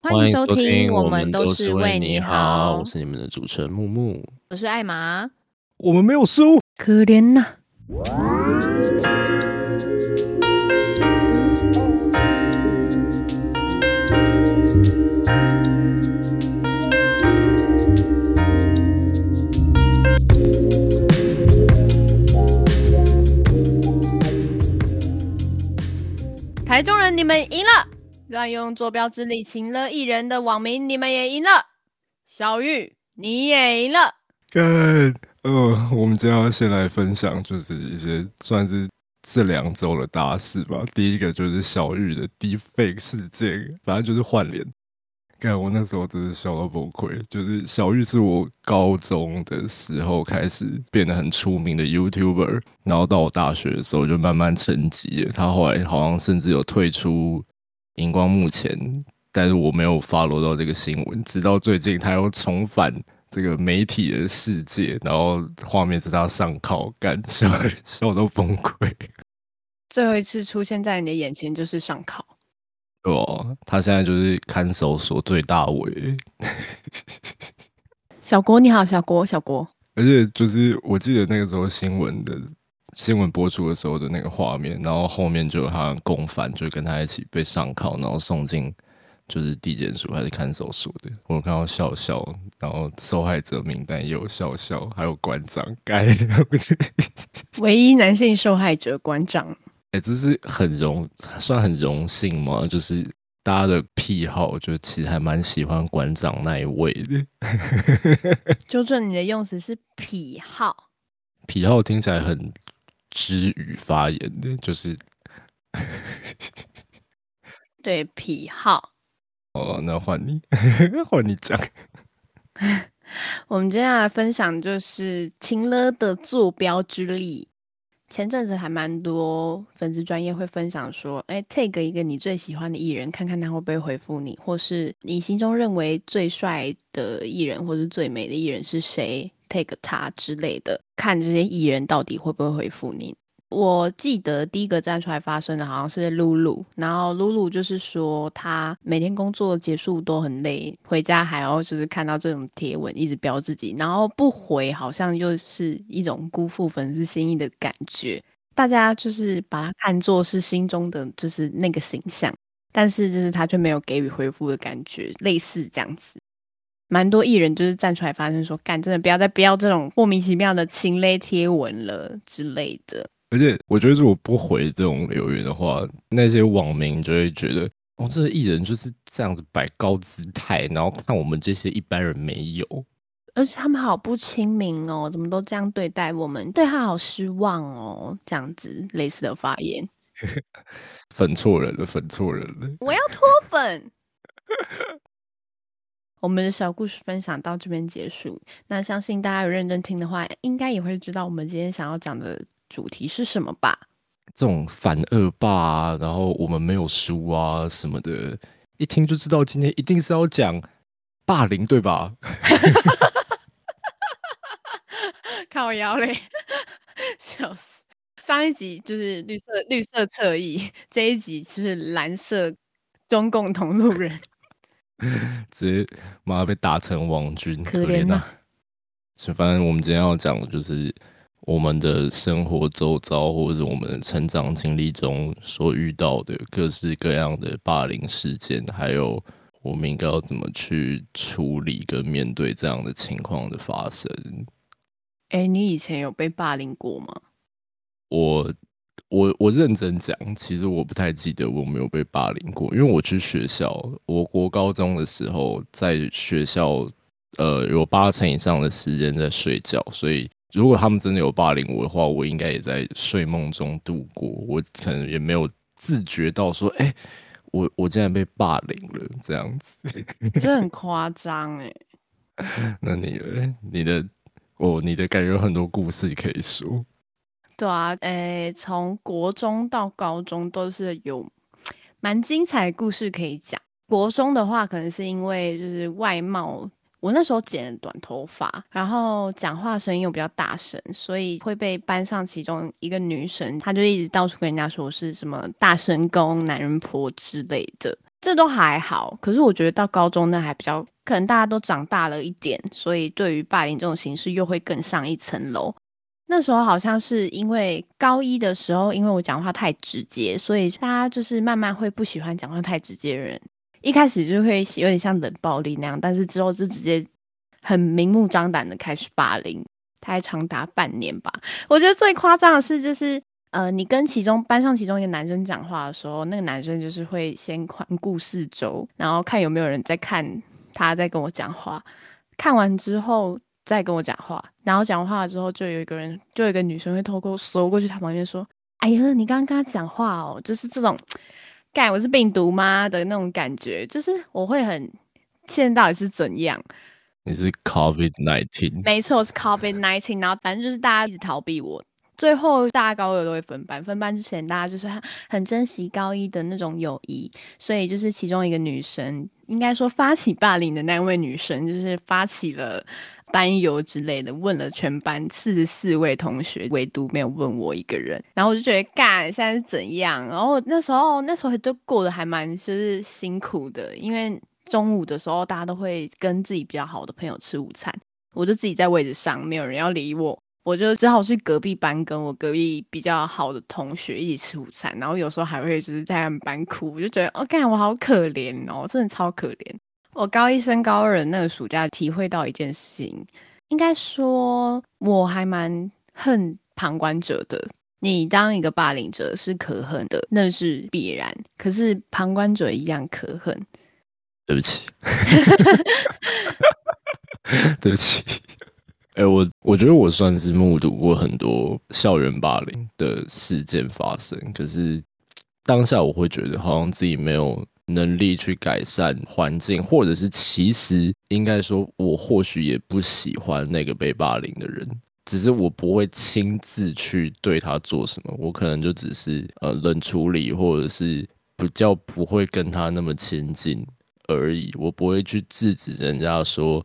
欢迎收听，我们都是为你好。我是你们的主持人木木，我是艾玛。我们没有输，可怜呐。台中人，你们赢了！乱用坐标之力请了艺人的网名，你们也赢了。小玉，你也赢了。干，呃，我们今天要先来分享，就是一些算是这两周的大事吧。第一个就是小玉的 Deepfake 事件，反正就是换脸。干，我那时候真是笑到崩溃。就是小玉是我高中的时候开始变得很出名的 YouTuber，然后到我大学的时候就慢慢沉寂了。他后来好像甚至有退出。荧光幕前，但是我没有 follow 到这个新闻，直到最近他又重返这个媒体的世界，然后画面是他上铐，干 笑笑到崩溃。最后一次出现在你的眼前就是上铐。哦，他现在就是看守所最大尾。小郭你好，小郭小国。而且就是我记得那个时候新闻的。新闻播出的时候的那个画面，然后后面就有他共犯，就跟他一起被上铐，然后送进就是地检署还是看守所的。我看到笑笑，然后受害者名单也有笑笑，还有馆长，该唯一男性受害者馆长。哎，这是很荣，算很荣幸吗？就是大家的癖好，就其实还蛮喜欢馆长那一位的。纠正你的用词是癖好，癖好听起来很。之语发言的，就是 对癖好。哦，那换你，换你讲。我们接下来分享就是情了的坐标之力。前阵子还蛮多粉丝专业会分享说，哎，take 一个你最喜欢的艺人，看看他会不会回复你，或是你心中认为最帅的艺人，或是最美的艺人是谁？take 他之类的，看这些艺人到底会不会回复你。我记得第一个站出来发声的好像是露露，然后露露就是说她每天工作结束都很累，回家还要就是看到这种贴文一直标自己，然后不回好像又是一种辜负粉丝心意的感觉。大家就是把他看作是心中的就是那个形象，但是就是他却没有给予回复的感觉，类似这样子。蛮多艺人就是站出来发声说：“干，真的不要再不要这种莫名其妙的情勒贴文了之类的。”而且我觉得，如果不回这种留言的话，那些网民就会觉得：“哦，这个艺人就是这样子摆高姿态，然后看我们这些一般人没有。”而且他们好不亲民哦，怎么都这样对待我们？对他好失望哦，这样子类似的发言，粉错人了，粉错人了！我要脱粉。我们的小故事分享到这边结束。那相信大家有认真听的话，应该也会知道我们今天想要讲的主题是什么吧？这种反恶霸啊，然后我们没有输啊什么的，一听就知道今天一定是要讲霸凌，对吧？靠腰嘞，笑死！上一集就是绿色绿色侧翼，这一集就是蓝色中共同路人。直接妈被打成王军，可怜呐！是反正我们今天要讲的就是我们的生活周遭，或者我们成长经历中所遇到的各式各样的霸凌事件，还有我们应该要怎么去处理跟面对这样的情况的发生。哎，你以前有被霸凌过吗？我。我我认真讲，其实我不太记得我没有被霸凌过，因为我去学校，我国高中的时候在学校，呃，有八成以上的时间在睡觉，所以如果他们真的有霸凌我的话，我应该也在睡梦中度过，我可能也没有自觉到说，哎，我我竟然被霸凌了这样子，这很夸张哎。那你你的哦，你的感觉有很多故事可以说。对啊，诶，从国中到高中都是有蛮精彩的故事可以讲。国中的话，可能是因为就是外貌，我那时候剪了短头发，然后讲话声音又比较大声，所以会被班上其中一个女生，她就一直到处跟人家说是什么大声公、男人婆之类的。这都还好。可是我觉得到高中那还比较，可能大家都长大了一点，所以对于霸凌这种形式又会更上一层楼。那时候好像是因为高一的时候，因为我讲话太直接，所以大家就是慢慢会不喜欢讲话太直接的人。一开始就会有点像冷暴力那样，但是之后就直接很明目张胆的开始霸凌，大概长达半年吧。我觉得最夸张的是，就是呃，你跟其中班上其中一个男生讲话的时候，那个男生就是会先环顾四周，然后看有没有人在看他在跟我讲话，看完之后再跟我讲话，然后讲话之后就有一个人，就有一个女生会偷偷搜过去他旁边说：“哎呀，你刚刚跟他讲话哦，就是这种。”盖我是病毒吗的那种感觉，就是我会很，现在到底是怎样？你是 COVID nineteen？没错，是 COVID nineteen。然后反正就是大家一直逃避我，最后大家高二都会分班，分班之前大家就是很很珍惜高一的那种友谊，所以就是其中一个女生，应该说发起霸凌的那位女生，就是发起了。班游之类的，问了全班四十四位同学，唯独没有问我一个人。然后我就觉得，干现在是怎样？然后那时候那时候都过得还蛮就是辛苦的，因为中午的时候大家都会跟自己比较好的朋友吃午餐，我就自己在位置上，没有人要理我，我就只好去隔壁班跟我隔壁比较好的同学一起吃午餐。然后有时候还会就是在他们班哭，我就觉得，哦，干我好可怜哦，真的超可怜。我高一升高二的那个暑假，体会到一件事情，应该说我还蛮恨旁观者的。你当一个霸凌者是可恨的，那是必然。可是旁观者一样可恨。对不起，对不起。哎，我我觉得我算是目睹过很多校园霸凌的事件发生，可是当下我会觉得好像自己没有。能力去改善环境，或者是其实应该说，我或许也不喜欢那个被霸凌的人，只是我不会亲自去对他做什么，我可能就只是呃冷处理，或者是比较不会跟他那么亲近而已。我不会去制止人家说，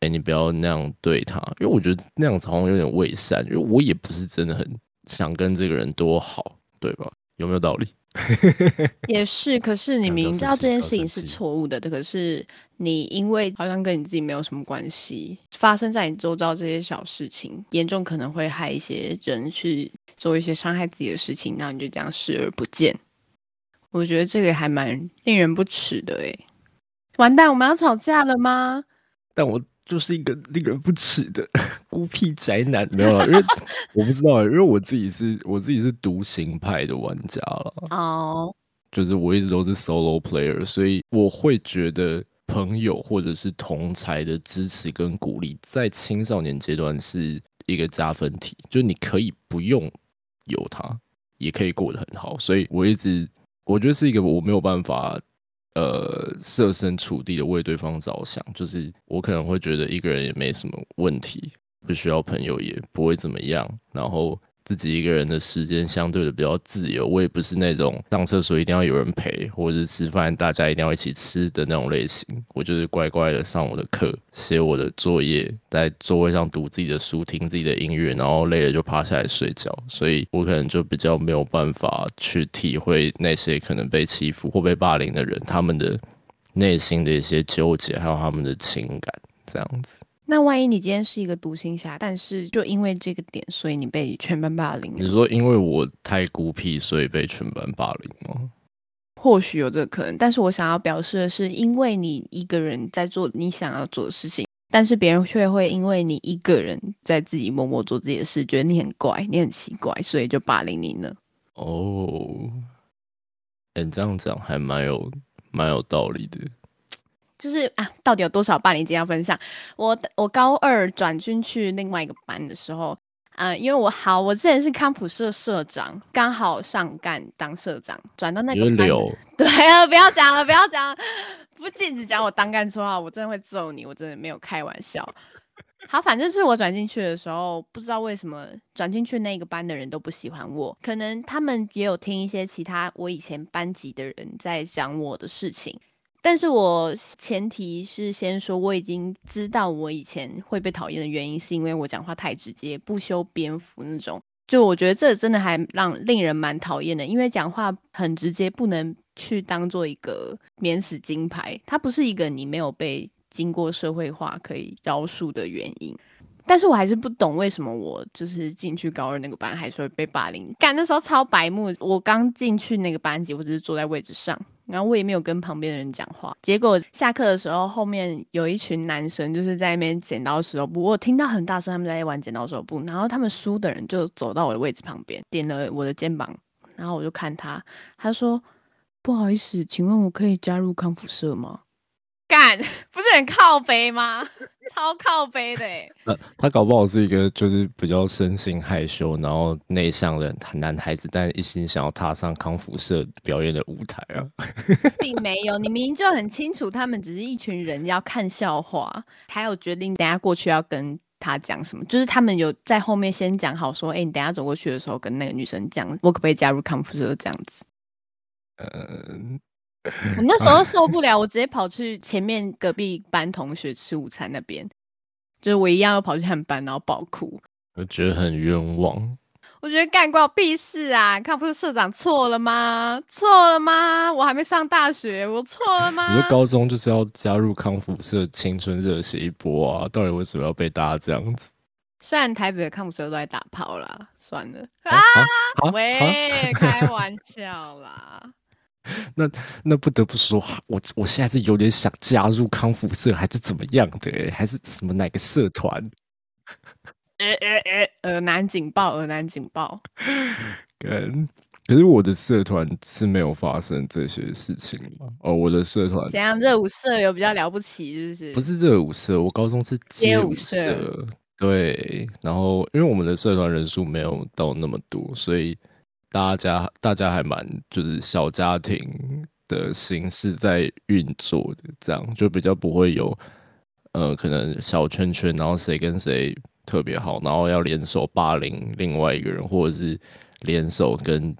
哎，你不要那样对他，因为我觉得那样子好像有点伪善，因为我也不是真的很想跟这个人多好，对吧？有没有道理？也是，可是你明知道这件事情是错误的，可是你因为好像跟你自己没有什么关系，发生在你周遭这些小事情，严重可能会害一些人去做一些伤害自己的事情，那你就这样视而不见。我觉得这个还蛮令人不齿的诶。完蛋，我们要吵架了吗？但我。就是一个令人不齿的 孤僻宅男，没有了，因为 我不知道，因为我自己是我自己是独行派的玩家了。哦，就是我一直都是 solo player，所以我会觉得朋友或者是同才的支持跟鼓励，在青少年阶段是一个加分题，就你可以不用有他，也可以过得很好。所以我一直我觉得是一个我没有办法。呃，设身处地的为对方着想，就是我可能会觉得一个人也没什么问题，不需要朋友也不会怎么样，然后。自己一个人的时间相对的比较自由，我也不是那种上厕所一定要有人陪，或者是吃饭大家一定要一起吃的那种类型。我就是乖乖的上我的课，写我的作业，在座位上读自己的书，听自己的音乐，然后累了就趴下来睡觉。所以我可能就比较没有办法去体会那些可能被欺负或被霸凌的人他们的内心的一些纠结，还有他们的情感这样子。那万一你今天是一个独行侠，但是就因为这个点，所以你被全班霸凌？你说因为我太孤僻，所以被全班霸凌吗？或许有这个可能，但是我想要表示的是，因为你一个人在做你想要做的事情，但是别人却会因为你一个人在自己默默做自己的事，觉得你很怪，你很奇怪，所以就霸凌你呢？哦，哎，这样讲还蛮有蛮有道理的。就是啊，到底有多少霸凌经验分享？我我高二转进去另外一个班的时候，嗯，因为我好，我之前是康普社社长，刚好上干当社长，转到那个班。对啊，不要讲了，不要讲，不禁止讲我当干绰号，我真的会揍你，我真的没有开玩笑。好，反正是我转进去的时候，不知道为什么转进去那个班的人都不喜欢我，可能他们也有听一些其他我以前班级的人在讲我的事情。但是我前提是先说，我已经知道我以前会被讨厌的原因，是因为我讲话太直接，不修边幅那种。就我觉得这真的还让令人蛮讨厌的，因为讲话很直接，不能去当做一个免死金牌，它不是一个你没有被经过社会化可以饶恕的原因。但是我还是不懂为什么我就是进去高二那个班还是会被霸凌。干那时候超白目，我刚进去那个班级，我只是坐在位置上，然后我也没有跟旁边的人讲话。结果下课的时候，后面有一群男生就是在那边剪刀石头布，我听到很大声他们在玩剪刀石头布，然后他们输的人就走到我的位置旁边，点了我的肩膀，然后我就看他，他说：“不好意思，请问我可以加入康复社吗？”干，不是很靠背吗？超靠背的哎。那他搞不好是一个就是比较生性害羞，然后内向的男孩子，但一心想要踏上康复社表演的舞台啊。并没有，你明明就很清楚，他们只是一群人要看笑话，还有决定等下过去要跟他讲什么，就是他们有在后面先讲好说，哎，你等下走过去的时候跟那个女生讲，我可不可以加入康复社这样子？嗯。我那时候受不了，我直接跑去前面隔壁班同学吃午餐那边，就是我一样要跑去他们班，然后爆哭，我觉得很冤枉。我觉得干关我屁事啊！康复社长错了吗？错了吗？我还没上大学，我错了吗？你说高中就是要加入康复社，青春热血一波啊！到底为什么要被大家这样子？虽然台北的康复社都在打炮啦，算了啊！喂，开玩笑啦。那那不得不说，我我现在是有点想加入康复社，还是怎么样的？还是什么哪个社团？呃呃呃，耳男警报，耳男警报。跟可是我的社团是没有发生这些事情嘛？哦，我的社团怎样？热舞社有比较了不起，是不是？不是热舞社，我高中是街舞社。对，然后因为我们的社团人数没有到那么多，所以。大家大家还蛮就是小家庭的形式在运作的，这样就比较不会有呃可能小圈圈，然后谁跟谁特别好，然后要联手霸凌另外一个人，或者是联手跟。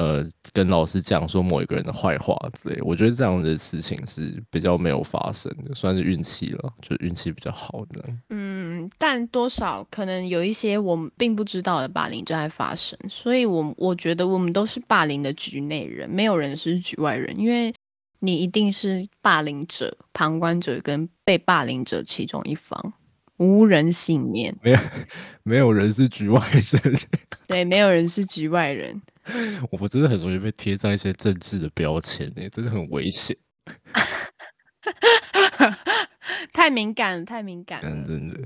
呃，跟老师讲说某一个人的坏话之类，我觉得这样的事情是比较没有发生的，算是运气了，就运气比较好的。嗯，但多少可能有一些我们并不知道的霸凌正在发生，所以我我觉得我们都是霸凌的局内人，没有人是局外人，因为你一定是霸凌者、旁观者跟被霸凌者其中一方。无人幸免，没有 没有人是局外人，对，没有人是局外人。我们真的很容易被贴上一些政治的标签，哎，真的很危险。太敏感了，太敏感了，真的。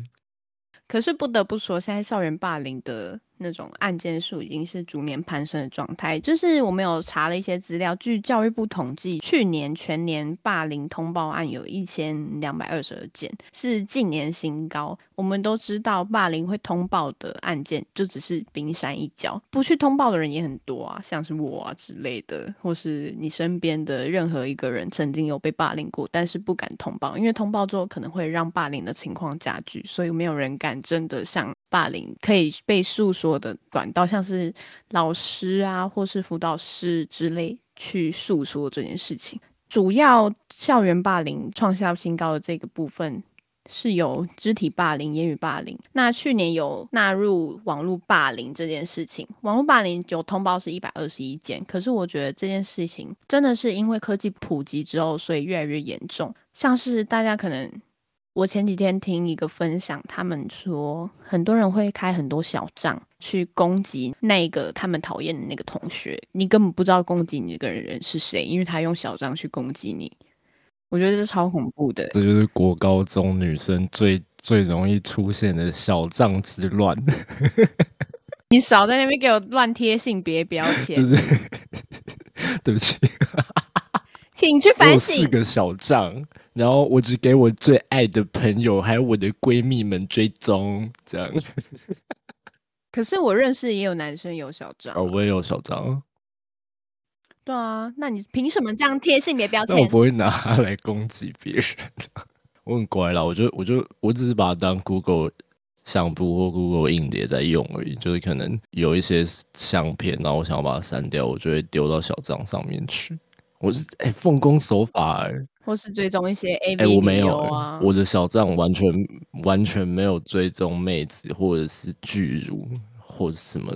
可是不得不说，现在校园霸凌的。那种案件数已经是逐年攀升的状态。就是我们有查了一些资料，据教育部统计，去年全年霸凌通报案有一千两百二十二件，是近年新高。我们都知道，霸凌会通报的案件就只是冰山一角，不去通报的人也很多啊，像是我啊之类的，或是你身边的任何一个人曾经有被霸凌过，但是不敢通报，因为通报之后可能会让霸凌的情况加剧，所以没有人敢真的向霸凌可以被诉说。的管道像是老师啊，或是辅导师之类去诉说这件事情。主要校园霸凌创下新高的这个部分，是有肢体霸凌、言语霸凌。那去年有纳入网络霸凌这件事情，网络霸凌有通报是一百二十一件。可是我觉得这件事情真的是因为科技普及之后，所以越来越严重。像是大家可能。我前几天听一个分享，他们说很多人会开很多小账去攻击那个他们讨厌的那个同学，你根本不知道攻击你这个人是谁，因为他用小账去攻击你。我觉得这超恐怖的。这就是国高中女生最最容易出现的小账之乱。你少在那边给我乱贴性别标签。对不起。请去反省。四个小账，然后我只给我最爱的朋友还有我的闺蜜们追踪，这样。可是我认识也有男生有小账，哦，我也有小账。对啊，那你凭什么这样贴性别标签？我不会拿它来攻击别人的，我很乖啦。我就我就我只是把它当 Google 相簿或 Google 硬碟在用而已。就是可能有一些相片，然后我想要把它删掉，我就会丢到小账上面去。我是哎，奉公守法，或是追踪一些 A V 我没有啊，我的小账完全完全没有追踪妹子，或者是巨乳，或者什么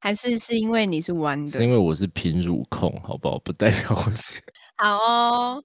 还是是因为你是弯的？是因为我是平乳控，好不好？不代表我是 好哦。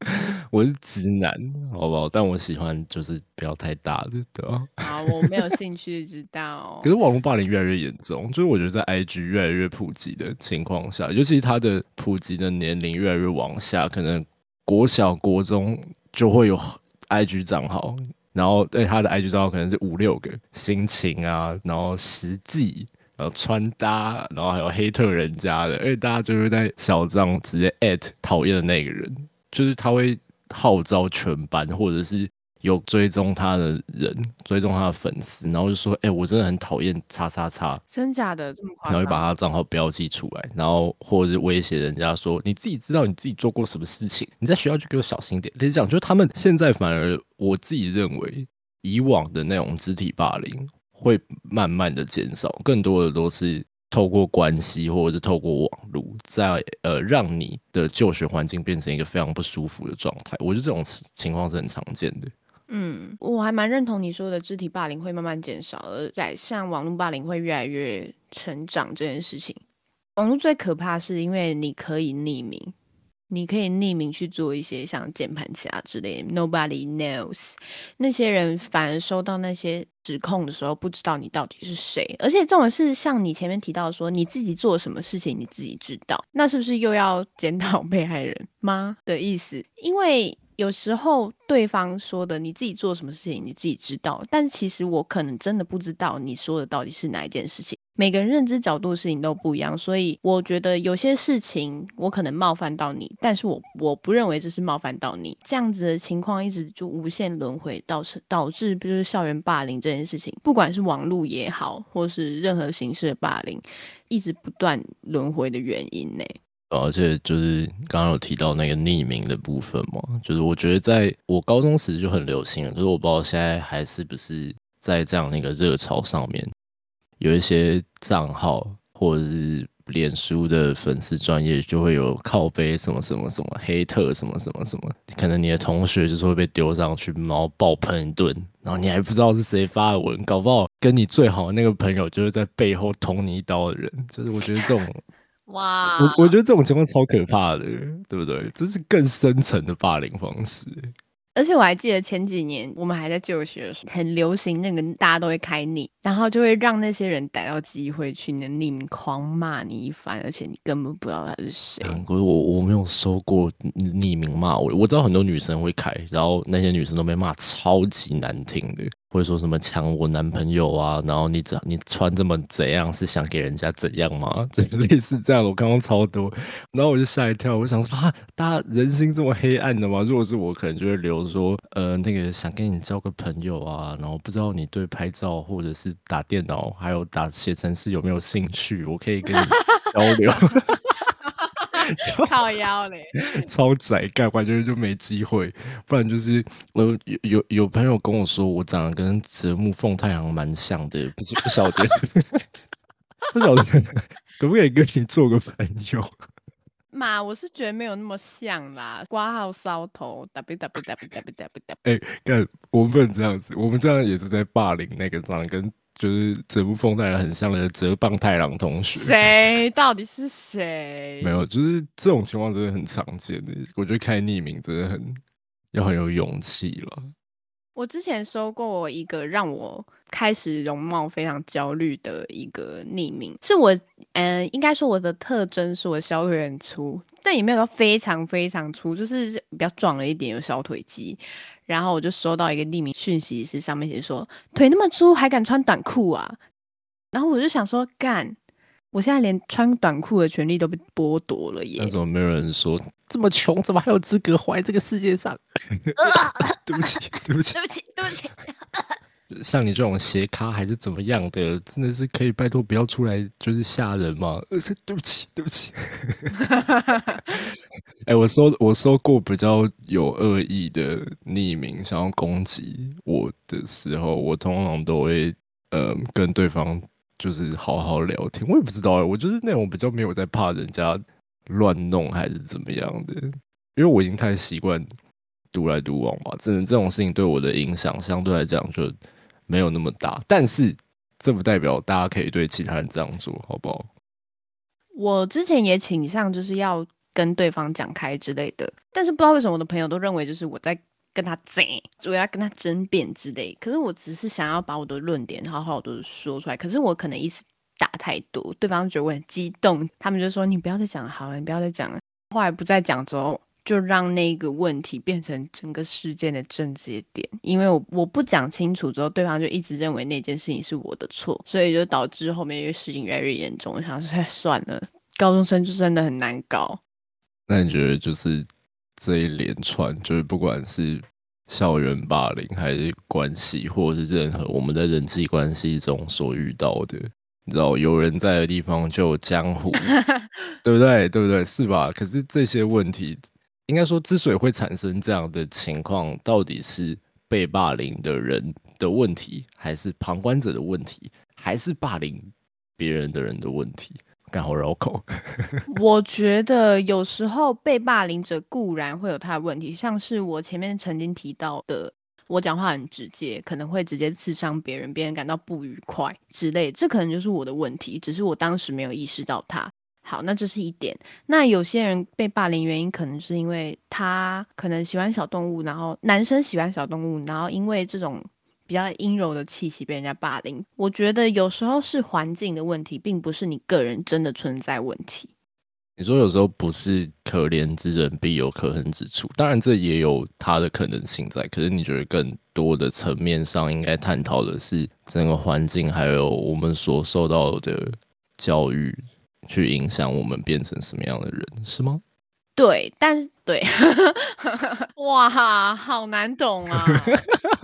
我是直男，好不好？但我喜欢就是不要太大的，对吧？好，我没有兴趣知道。可是网络霸凌越来越严重，就是我觉得在 IG 越来越普及的情况下，尤其它的普及的年龄越来越往下，可能国小、国中就会有 IG 账号，然后对他的 IG 账号可能是五六个心情啊，然后实际，然后穿搭，然后还有黑特人家的，而且大家就会在小账直接讨厌的那个人。就是他会号召全班，或者是有追踪他的人，追踪他的粉丝，然后就说：“哎，我真的很讨厌叉叉叉，真假的这么夸张？”然后就把他账号标记出来，然后或者是威胁人家说：“你自己知道你自己做过什么事情，你在学校就给我小心点。”跟你讲，就是他们现在反而，我自己认为，以往的那种肢体霸凌会慢慢的减少，更多的都是。透过关系，或者是透过网络，在呃让你的就学环境变成一个非常不舒服的状态，我觉得这种情况是很常见的。嗯，我还蛮认同你说的，肢体霸凌会慢慢减少，而改善网络霸凌会越来越成长这件事情。网络最可怕是因为你可以匿名。你可以匿名去做一些像键盘侠之类，Nobody knows。那些人反而收到那些指控的时候，不知道你到底是谁。而且这种是像你前面提到说，你自己做什么事情你自己知道，那是不是又要检讨被害人吗的意思？因为。有时候对方说的你自己做什么事情你自己知道，但其实我可能真的不知道你说的到底是哪一件事情。每个人认知角度的事情都不一样，所以我觉得有些事情我可能冒犯到你，但是我我不认为这是冒犯到你。这样子的情况一直就无限轮回，导致导致就是校园霸凌这件事情，不管是网络也好，或是任何形式的霸凌，一直不断轮回的原因呢。而且就是刚刚有提到那个匿名的部分嘛，就是我觉得在我高中时就很流行了，可是我不知道现在还是不是在这样那个热潮上面，有一些账号或者是脸书的粉丝专业就会有靠背什么什么什么黑特什么什么什么，可能你的同学就是会被丢上去，然后爆喷一顿，然后你还不知道是谁发的文，搞不好跟你最好的那个朋友就是在背后捅你一刀的人，就是我觉得这种。哇，我我觉得这种情况超可怕的，对不对？这是更深层的霸凌方式。而且我还记得前几年我们还在就学的时候，很流行那个大家都会开匿，然后就会让那些人逮到机会去你的匿名狂骂你一番，而且你根本不知道他是谁。可是我我没有收过匿名骂我，我知道很多女生会开，然后那些女生都被骂超级难听的。会说什么抢我男朋友啊？然后你怎你穿这么怎样是想给人家怎样吗？这类似这样，我刚刚超多，然后我就吓一跳，我想说啊，大家人心这么黑暗的吗？如果是我，可能就会留说，呃，那个想跟你交个朋友啊，然后不知道你对拍照或者是打电脑还有打写程式有没有兴趣？我可以跟你交流。超腰嘞，超窄干，完全就没机会。不然就是我有有有朋友跟我说，我长得跟泽木凤太阳蛮像的，不不晓得，不晓得可不可以跟你做个朋友？妈，我是觉得没有那么像啦，挂号烧头，w w w w w w。哎，干，我们不能这样子，我们这样也是在霸凌那个长得跟。就是泽木风太郎很像的泽棒太郎同学，谁？到底是谁？没有，就是这种情况真的很常见的。我觉得开匿名真的很要很有勇气了。我之前收过一个让我开始容貌非常焦虑的一个匿名，是我嗯，应该说我的特征是我小腿很粗，但也没有到非常非常粗，就是比较壮了一点，有小腿肌。然后我就收到一个匿名讯息，是上面写说腿那么粗还敢穿短裤啊？然后我就想说，干，我现在连穿短裤的权利都被剥夺了耶！那怎么没有人说这么穷，怎么还有资格活在这个世界上？对不起，对不起，对不起，对不起。像你这种斜咖还是怎么样的，真的是可以拜托不要出来就是吓人吗？对不起，对不起。哎，我说我说过比较有恶意的匿名想要攻击我的时候，我通常都会呃跟对方就是好好聊天。我也不知道，我就是那种比较没有在怕人家乱弄还是怎么样的，因为我已经太习惯独来独往吧。真的这种事情对我的影响相对来讲就。没有那么大，但是这不代表大家可以对其他人这样做，好不好？我之前也倾向就是要跟对方讲开之类的，但是不知道为什么我的朋友都认为就是我在跟他争，我要跟他争辩之类。可是我只是想要把我的论点好好的说出来，可是我可能一时打太多，对方觉得我很激动，他们就说你不要再讲了，好了，你不要再讲了。后来不再讲之后，就让那个问题变成整个事件的症结点，因为我我不讲清楚之后，对方就一直认为那件事情是我的错，所以就导致后面因为事情越来越严重。我想说算了，高中生就真的很难搞。那你觉得就是这一连串，就是不管是校园霸凌，还是关系，或者是任何我们在人际关系中所遇到的？你知道有人在的地方就有江湖，对不对？对不对？是吧？可是这些问题，应该说之所以会产生这样的情况，到底是被霸凌的人的问题，还是旁观者的问题，还是霸凌别人的人的问题？刚好绕口。我觉得有时候被霸凌者固然会有他的问题，像是我前面曾经提到的。我讲话很直接，可能会直接刺伤别人，别人感到不愉快之类，这可能就是我的问题，只是我当时没有意识到它。好，那这是一点。那有些人被霸凌原因，可能是因为他可能喜欢小动物，然后男生喜欢小动物，然后因为这种比较阴柔的气息被人家霸凌。我觉得有时候是环境的问题，并不是你个人真的存在问题。你说有时候不是可怜之人必有可恨之处，当然这也有它的可能性在。可是你觉得更多的层面上应该探讨的是整个环境，还有我们所受到的教育，去影响我们变成什么样的人，是吗？对，但对，哇，好难懂啊！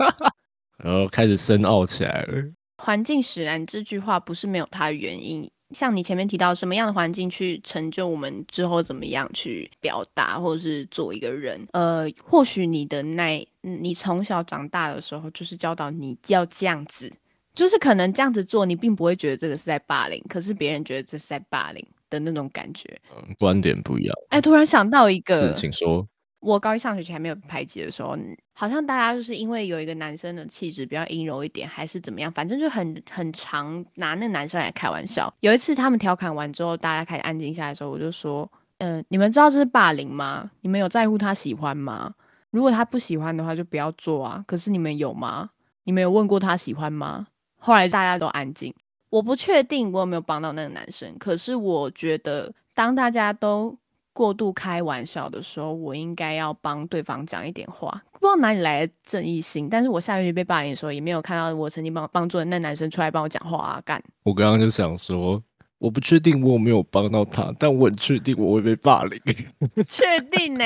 然后开始深奥起来了。环境使然这句话不是没有它的原因。像你前面提到什么样的环境去成就我们之后怎么样去表达或者是做一个人？呃，或许你的那，你从小长大的时候就是教导你要这样子，就是可能这样子做，你并不会觉得这个是在霸凌，可是别人觉得这是在霸凌的那种感觉。嗯，观点不一样。哎，突然想到一个，是，请说。我高一上学期还没有排挤的时候，好像大家就是因为有一个男生的气质比较阴柔一点，还是怎么样，反正就很很常拿那个男生来开玩笑。有一次他们调侃完之后，大家开始安静下来的时候，我就说：“嗯，你们知道这是霸凌吗？你们有在乎他喜欢吗？如果他不喜欢的话，就不要做啊。可是你们有吗？你们有问过他喜欢吗？”后来大家都安静。我不确定我有没有帮到那个男生，可是我觉得当大家都。过度开玩笑的时候，我应该要帮对方讲一点话。不知道哪里来的正义心，但是我下学期被霸凌的时候，也没有看到我曾经帮帮助的那男生出来帮我讲话啊！干，我刚刚就想说，我不确定我有没有帮到他，但我很确定我会被霸凌。确定呢？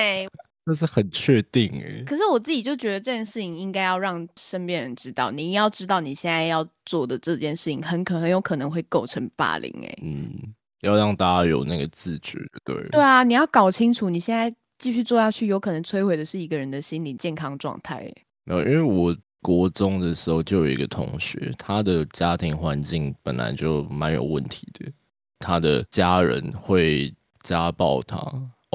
那是很确定诶。可是我自己就觉得这件事情应该要让身边人知道，你要知道你现在要做的这件事情，很可很有可能会构成霸凌诶。嗯。要让大家有那个自觉，对对啊，你要搞清楚，你现在继续做下去，有可能摧毁的是一个人的心理健康状态。没有，因为我国中的时候就有一个同学，他的家庭环境本来就蛮有问题的，他的家人会家暴他，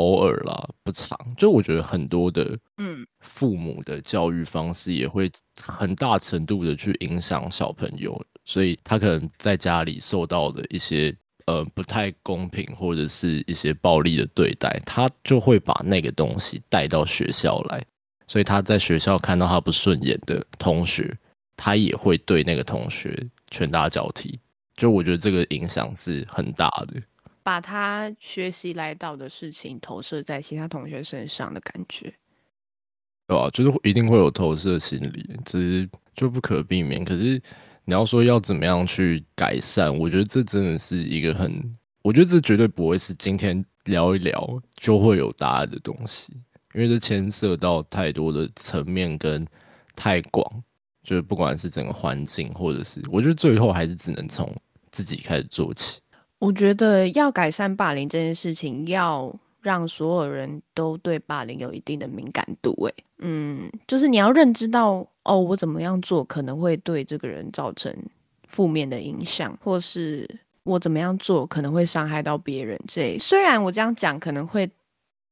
偶尔啦，不常。就我觉得很多的，嗯，父母的教育方式也会很大程度的去影响小朋友，所以他可能在家里受到的一些。呃，不太公平或者是一些暴力的对待，他就会把那个东西带到学校来，所以他在学校看到他不顺眼的同学，他也会对那个同学拳打脚踢。就我觉得这个影响是很大的，把他学习来到的事情投射在其他同学身上的感觉，对啊？就是一定会有投射心理，只是就不可避免。可是。你要说要怎么样去改善，我觉得这真的是一个很，我觉得这绝对不会是今天聊一聊就会有答案的东西，因为这牵涉到太多的层面跟太广，就是不管是整个环境，或者是我觉得最后还是只能从自己开始做起。我觉得要改善霸凌这件事情，要让所有人都对霸凌有一定的敏感度。诶，嗯，就是你要认知到。哦，我怎么样做可能会对这个人造成负面的影响，或是我怎么样做可能会伤害到别人。这虽然我这样讲可能会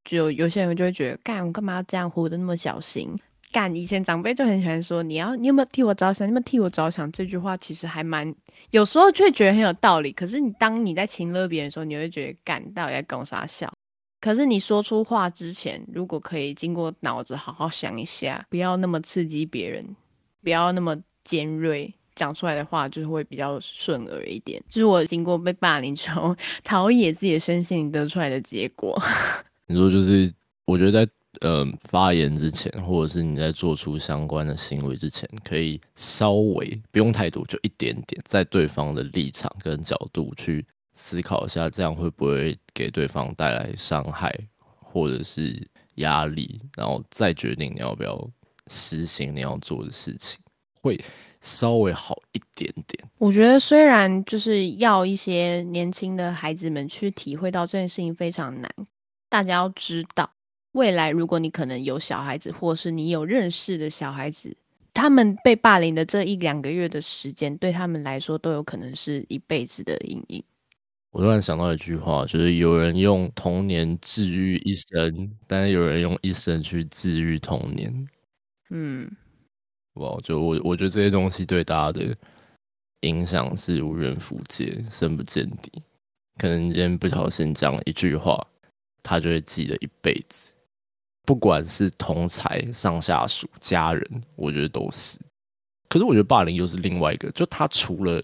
就有些人就会觉得，干我干嘛要这样活得那么小心？干，以前长辈就很喜欢说，你要你有没有替我着想？你有没有替我着想？这句话其实还蛮，有时候却觉得很有道理。可是你当你在情乐别人的时候，你会觉得干到底在跟我傻笑。可是你说出话之前，如果可以经过脑子好好想一下，不要那么刺激别人，不要那么尖锐，讲出来的话就是会比较顺耳一点。就是我经过被霸凌之后，陶冶自己的身心得出来的结果。你说就是，我觉得在嗯发言之前，或者是你在做出相关的行为之前，可以稍微不用太多，就一点点，在对方的立场跟角度去。思考一下，这样会不会给对方带来伤害或者是压力，然后再决定你要不要实行你要做的事情，会稍微好一点点。我觉得虽然就是要一些年轻的孩子们去体会到这件事情非常难，大家要知道，未来如果你可能有小孩子，或是你有认识的小孩子，他们被霸凌的这一两个月的时间，对他们来说都有可能是一辈子的阴影。我突然想到一句话，就是有人用童年治愈一生，但是有人用一生去治愈童年。嗯，哇，就我我觉得这些东西对大家的影响是无人复见、深不见底。可能今天不小心讲一句话，他就会记得一辈子。不管是同才、上下属、家人，我觉得都是。可是我觉得霸凌又是另外一个，就他除了。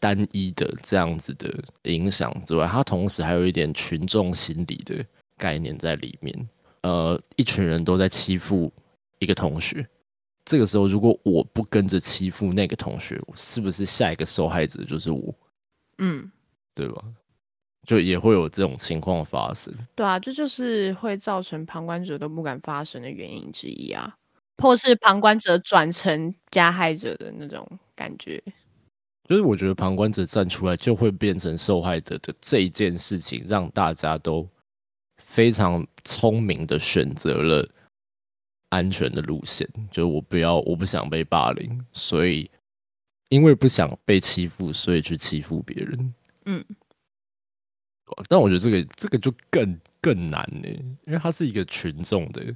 单一的这样子的影响之外，它同时还有一点群众心理的概念在里面。呃，一群人都在欺负一个同学，这个时候如果我不跟着欺负那个同学，是不是下一个受害者就是我？嗯，对吧？就也会有这种情况发生。对啊，这就是会造成旁观者都不敢发声的原因之一啊，或是旁观者转成加害者的那种感觉。就是我觉得旁观者站出来就会变成受害者的这一件事情，让大家都非常聪明的选择了安全的路线。就是我不要，我不想被霸凌，所以因为不想被欺负，所以去欺负别人。嗯，但我觉得这个这个就更更难呢，因为它是一个群众的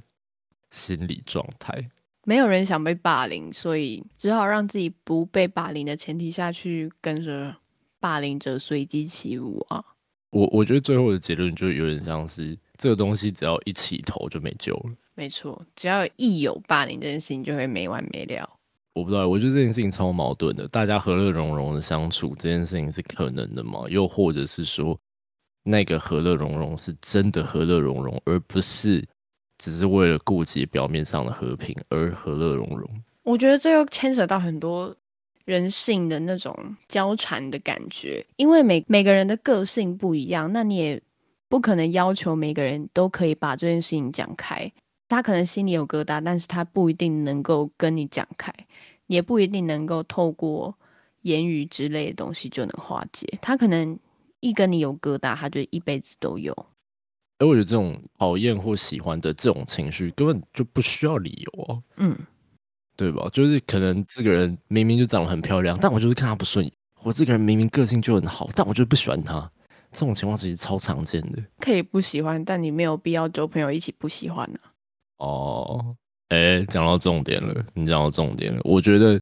心理状态。没有人想被霸凌，所以只好让自己不被霸凌的前提下去跟着霸凌者随机起舞啊！我我觉得最后的结论就有点像是这个东西只要一起头就没救了。没错，只要一有霸凌这件事情就会没完没了。我不知道，我觉得这件事情超矛盾的。大家和乐融融的相处这件事情是可能的吗？又或者是说那个和乐融融是真的和乐融融，而不是？只是为了顾及表面上的和平而和乐融融，我觉得这又牵扯到很多人性的那种交缠的感觉。因为每每个人的个性不一样，那你也不可能要求每个人都可以把这件事情讲开。他可能心里有疙瘩，但是他不一定能够跟你讲开，也不一定能够透过言语之类的东西就能化解。他可能一跟你有疙瘩，他就一辈子都有。哎我觉得这种讨厌或喜欢的这种情绪根本就不需要理由啊，嗯，对吧？就是可能这个人明明就长得很漂亮，但我就是看他不顺眼；我这个人明明个性就很好，但我就不喜欢他。这种情况其实超常见的。可以不喜欢，但你没有必要交朋友一起不喜欢呢。哦，哎，讲到重点了，你讲到重点了。我觉得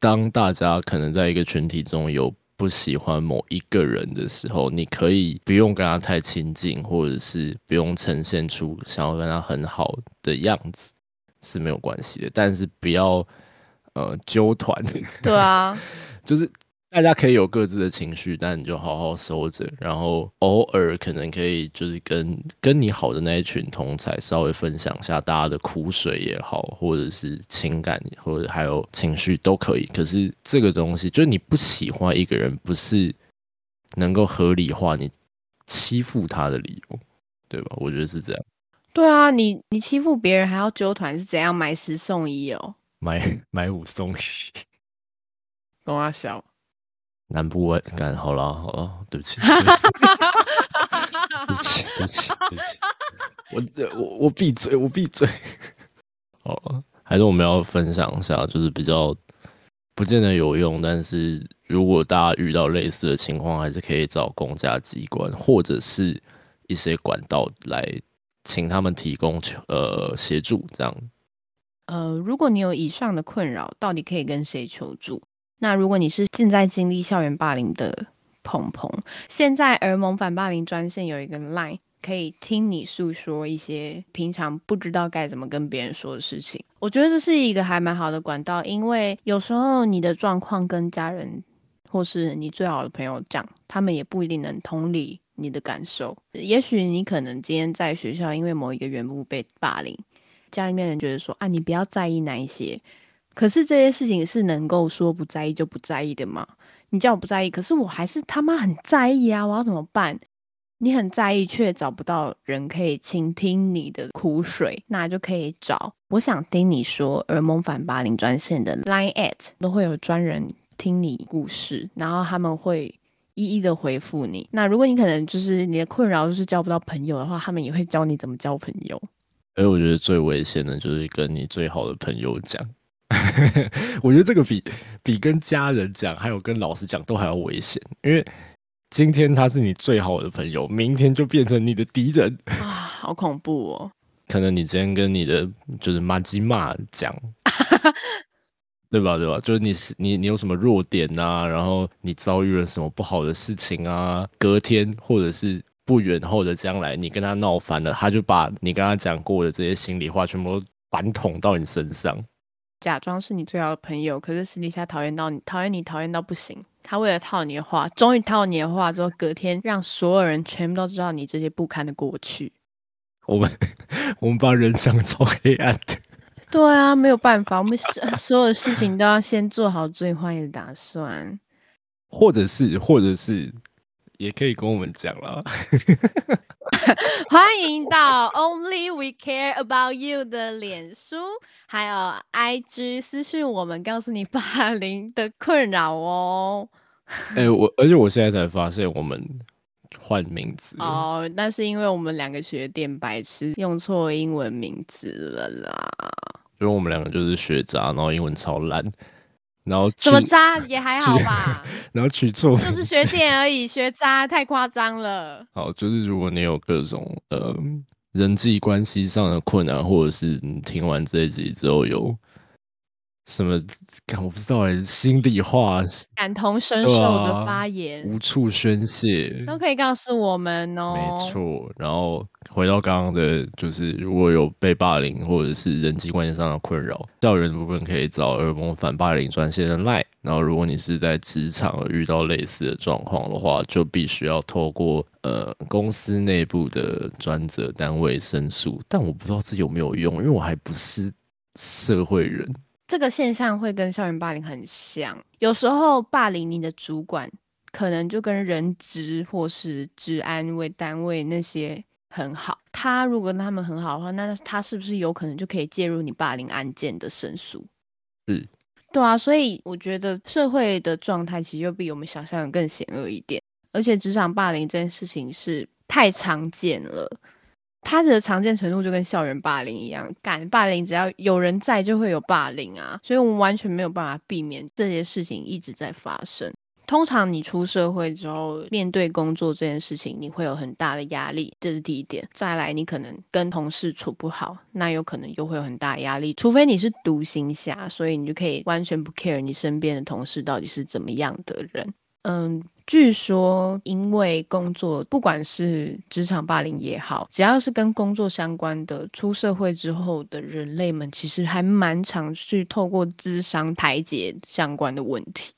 当大家可能在一个群体中有。不喜欢某一个人的时候，你可以不用跟他太亲近，或者是不用呈现出想要跟他很好的样子是没有关系的，但是不要呃纠团。对啊，就是。大家可以有各自的情绪，但你就好好收着，然后偶尔可能可以就是跟跟你好的那一群同才稍微分享一下大家的苦水也好，或者是情感或者还有情绪都可以。可是这个东西，就是你不喜欢一个人，不是能够合理化你欺负他的理由，对吧？我觉得是这样。对啊，你你欺负别人还要纠团，是怎样买十送一哦？买买五送一，跟我笑。南部外干好了好了，对不起，对不起，对不起，对不起，我我我闭嘴，我闭嘴。好，还是我们要分享一下，就是比较不见得有用，但是如果大家遇到类似的情况，还是可以找公家机关或者是一些管道来请他们提供呃协助，这样。呃，如果你有以上的困扰，到底可以跟谁求助？那如果你是正在经历校园霸凌的鹏鹏，现在儿盟反霸凌专线有一个 line，可以听你诉说一些平常不知道该怎么跟别人说的事情。我觉得这是一个还蛮好的管道，因为有时候你的状况跟家人或是你最好的朋友讲，他们也不一定能同理你的感受。也许你可能今天在学校因为某一个缘故被霸凌，家里面人觉得说啊，你不要在意那一些。可是这些事情是能够说不在意就不在意的吗？你叫我不在意，可是我还是他妈很在意啊！我要怎么办？你很在意，却找不到人可以倾听你的苦水，那就可以找我想听你说耳蒙反霸凌专线的 Line at 都会有专人听你故事，然后他们会一一的回复你。那如果你可能就是你的困扰就是交不到朋友的话，他们也会教你怎么交朋友。而我觉得最危险的就是跟你最好的朋友讲。我觉得这个比比跟家人讲，还有跟老师讲都还要危险，因为今天他是你最好的朋友，明天就变成你的敌人啊，好恐怖哦！可能你今天跟你的就是妈鸡骂讲，对吧？对吧？就是你是你你有什么弱点啊？然后你遭遇了什么不好的事情啊？隔天或者是不远后的将来，你跟他闹翻了，他就把你跟他讲过的这些心里话全部都反捅到你身上。假装是你最好的朋友，可是私底下讨厌到你，讨厌你，讨厌到不行。他为了套你的话，终于套你的话之后，隔天让所有人全部都知道你这些不堪的过去。我们我们把人讲超黑暗的。对啊，没有办法，我们所有的事情都要先做好最坏的打算，或者是，或者是。也可以跟我们讲了，欢迎到 Only We Care About You 的脸书，还有 IG 私信我们，告诉你霸凌的困扰哦。哎，我而且我现在才发现我们换名字哦，那是因为我们两个学电白痴用错英文名字了啦。因为我们两个就是学渣，然后英文超烂。然后怎么渣也还好吧，然后取错就是学电而已，学渣太夸张了。好，就是如果你有各种呃人际关系上的困难，或者是你听完这一集之后有。什么？我不知道哎，心里话，感同身受的发言，无处宣泄，都可以告诉我们哦。没错。然后回到刚刚的，就是如果有被霸凌或者是人际关系上的困扰，校园部分可以找耳蒙反霸凌专线的赖。然后如果你是在职场遇到类似的状况的话，就必须要透过呃公司内部的专责单位申诉。但我不知道这有没有用，因为我还不是社会人。这个现象会跟校园霸凌很像，有时候霸凌你的主管，可能就跟人资或是治安为单位那些很好。他如果跟他们很好的话，那他是不是有可能就可以介入你霸凌案件的申诉？是，对啊。所以我觉得社会的状态其实又比我们想象的更险恶一点，而且职场霸凌这件事情是太常见了。它的常见程度就跟校园霸凌一样，敢霸凌只要有人在就会有霸凌啊，所以我们完全没有办法避免这些事情一直在发生。通常你出社会之后，面对工作这件事情，你会有很大的压力，这是第一点。再来，你可能跟同事处不好，那有可能又会有很大压力。除非你是独行侠，所以你就可以完全不 care 你身边的同事到底是怎么样的人。嗯。据说，因为工作，不管是职场霸凌也好，只要是跟工作相关的，出社会之后的人类们，其实还蛮常去透过智商排解相关的问题。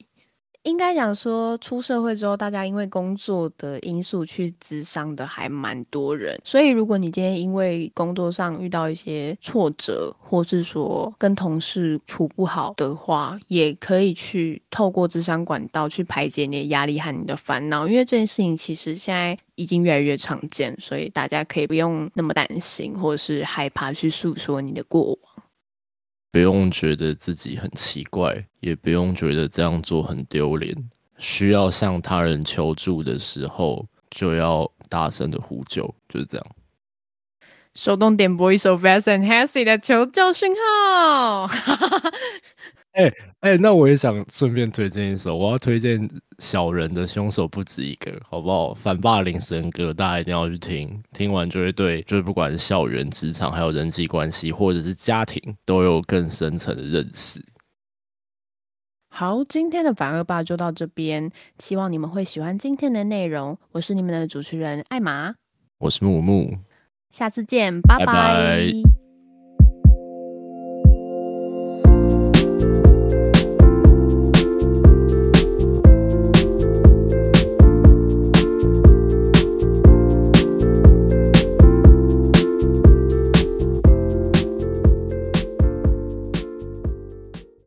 应该讲说，出社会之后，大家因为工作的因素去咨商的还蛮多人。所以，如果你今天因为工作上遇到一些挫折，或是说跟同事处不好的话，也可以去透过咨商管道去排解你的压力和你的烦恼。因为这件事情其实现在已经越来越常见，所以大家可以不用那么担心，或者是害怕去诉说你的过往。不用觉得自己很奇怪，也不用觉得这样做很丢脸。需要向他人求助的时候，就要大声的呼救，就是这样。手动点播一首 Vast and Hasy 的求救讯号。哎哎、那我也想顺便推荐一首，我要推荐小人的凶手不止一个，好不好？反霸凌神歌，大家一定要去听，听完就会对，就是不管是校园、职场，还有人际关系，或者是家庭，都有更深层的认识。好，今天的反恶霸就到这边，希望你们会喜欢今天的内容。我是你们的主持人艾玛，我是木木。下次见，拜拜拜拜